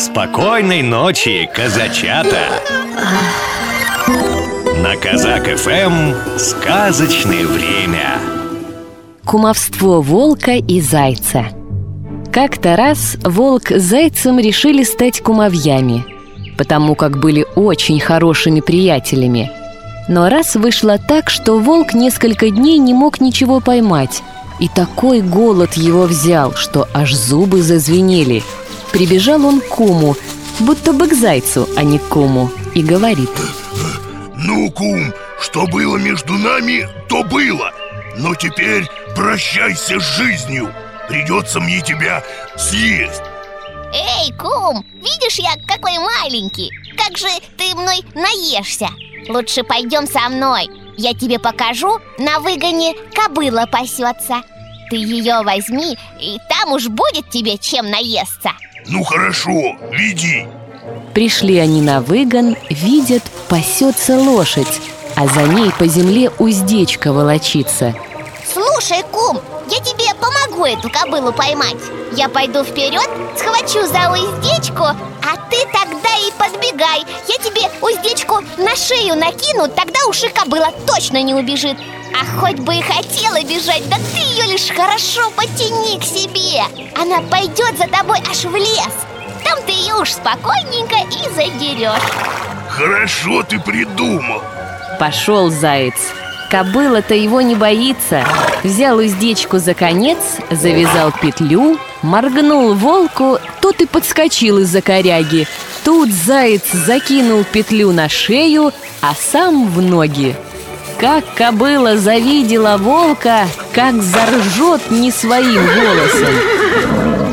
Спокойной ночи, казачата! На Казак ФМ сказочное время. Кумовство волка и зайца. Как-то раз волк с зайцем решили стать кумовьями, потому как были очень хорошими приятелями. Но раз вышло так, что волк несколько дней не мог ничего поймать, и такой голод его взял, что аж зубы зазвенели. Прибежал он к куму, будто бы к зайцу, а не к куму, и говорит. Ну, кум, что было между нами, то было. Но теперь прощайся с жизнью. Придется мне тебя съесть Эй, кум, видишь я какой маленький. Как же ты мной наешься? Лучше пойдем со мной. Я тебе покажу, на выгоне кобыла пасется. Ты ее возьми, и там уж будет тебе чем наесться Ну хорошо, веди. Пришли они на выгон, видят, пасется лошадь, а за ней по земле уздечка волочится. Слушай, кум, я тебе помогу эту кобылу поймать. Я пойду вперед, схвачу за уздечку, а ты тогда и подбегай. Я тебе уздечку на шею накину, тогда уж и кобыла точно не убежит А хоть бы и хотела бежать, да ты ее лишь хорошо потяни к себе Она пойдет за тобой аж в лес Там ты ее уж спокойненько и задерешь Хорошо ты придумал Пошел заяц. Кобыла-то его не боится. Взял уздечку за конец, завязал петлю, моргнул волку, тот и подскочил из-за коряги. Тут заяц закинул петлю на шею, а сам в ноги. Как кобыла завидела волка, как заржет не своим голосом.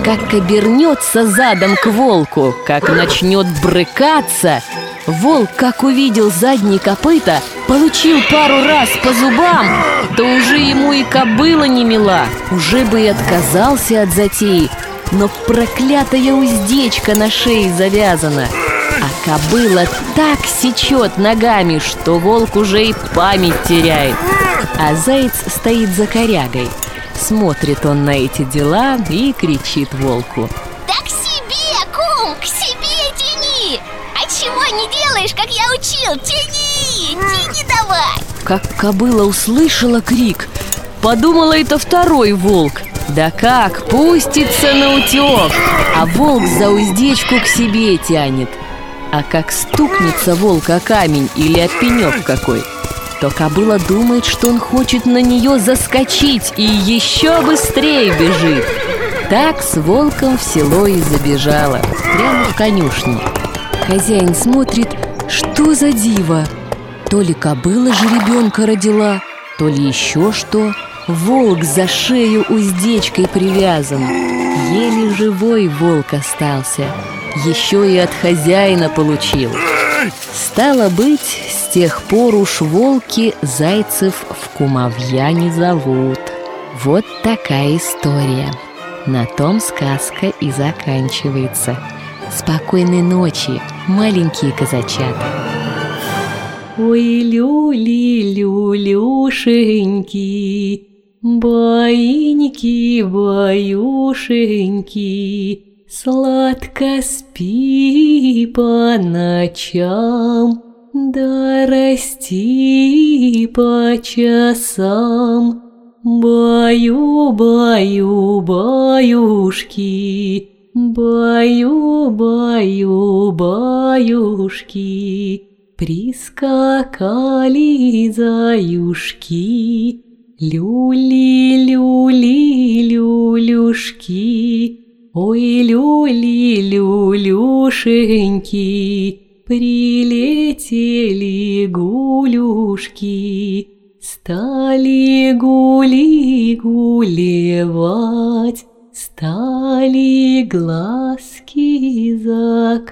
Как обернется задом к волку, как начнет брыкаться Волк, как увидел задние копыта, получил пару раз по зубам То уже ему и кобыла не мила Уже бы и отказался от затеи Но проклятая уздечка на шее завязана А кобыла так сечет ногами, что волк уже и память теряет. А заяц стоит за корягой. Смотрит он на эти дела и кричит волку. Да к себе, кум, к себе тяни! А чего не делаешь, как я учил? Тяни, тяни давай! Как кобыла услышала крик Подумала, это второй волк. Да как, пустится на утек А волк за уздечку к себе тянет А как стукнется волк о камень или о пенек какой то кобыла думает, что он хочет на нее заскочить и еще быстрее бежит. Так с волком в село и забежала, прямо в конюшню. Хозяин смотрит, что за диво. То ли кобыла жеребенка родила, то ли еще что. Волк за шею уздечкой привязан. Еле живой волк остался. Еще и от хозяина получил. Стало быть, с тех пор уж волки зайцев в кумовья не зовут. Вот такая история. На том сказка и заканчивается. Спокойной ночи, маленькие казачата. Ой, люли, люлюшеньки, Баиньки, баюшеньки, Сладко спи по ночам, Да расти по часам. Баю, баю, баюшки, Баю, баю, баюшки, Прискакали заюшки, Люли, люли, люлюшки, Ой, люли, люлюшеньки, Прилетели гулюшки, Стали гули гулевать, Стали глазки закрывать.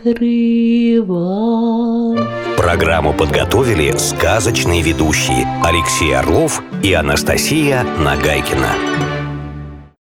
Программу подготовили сказочные ведущие Алексей Орлов и Анастасия Нагайкина.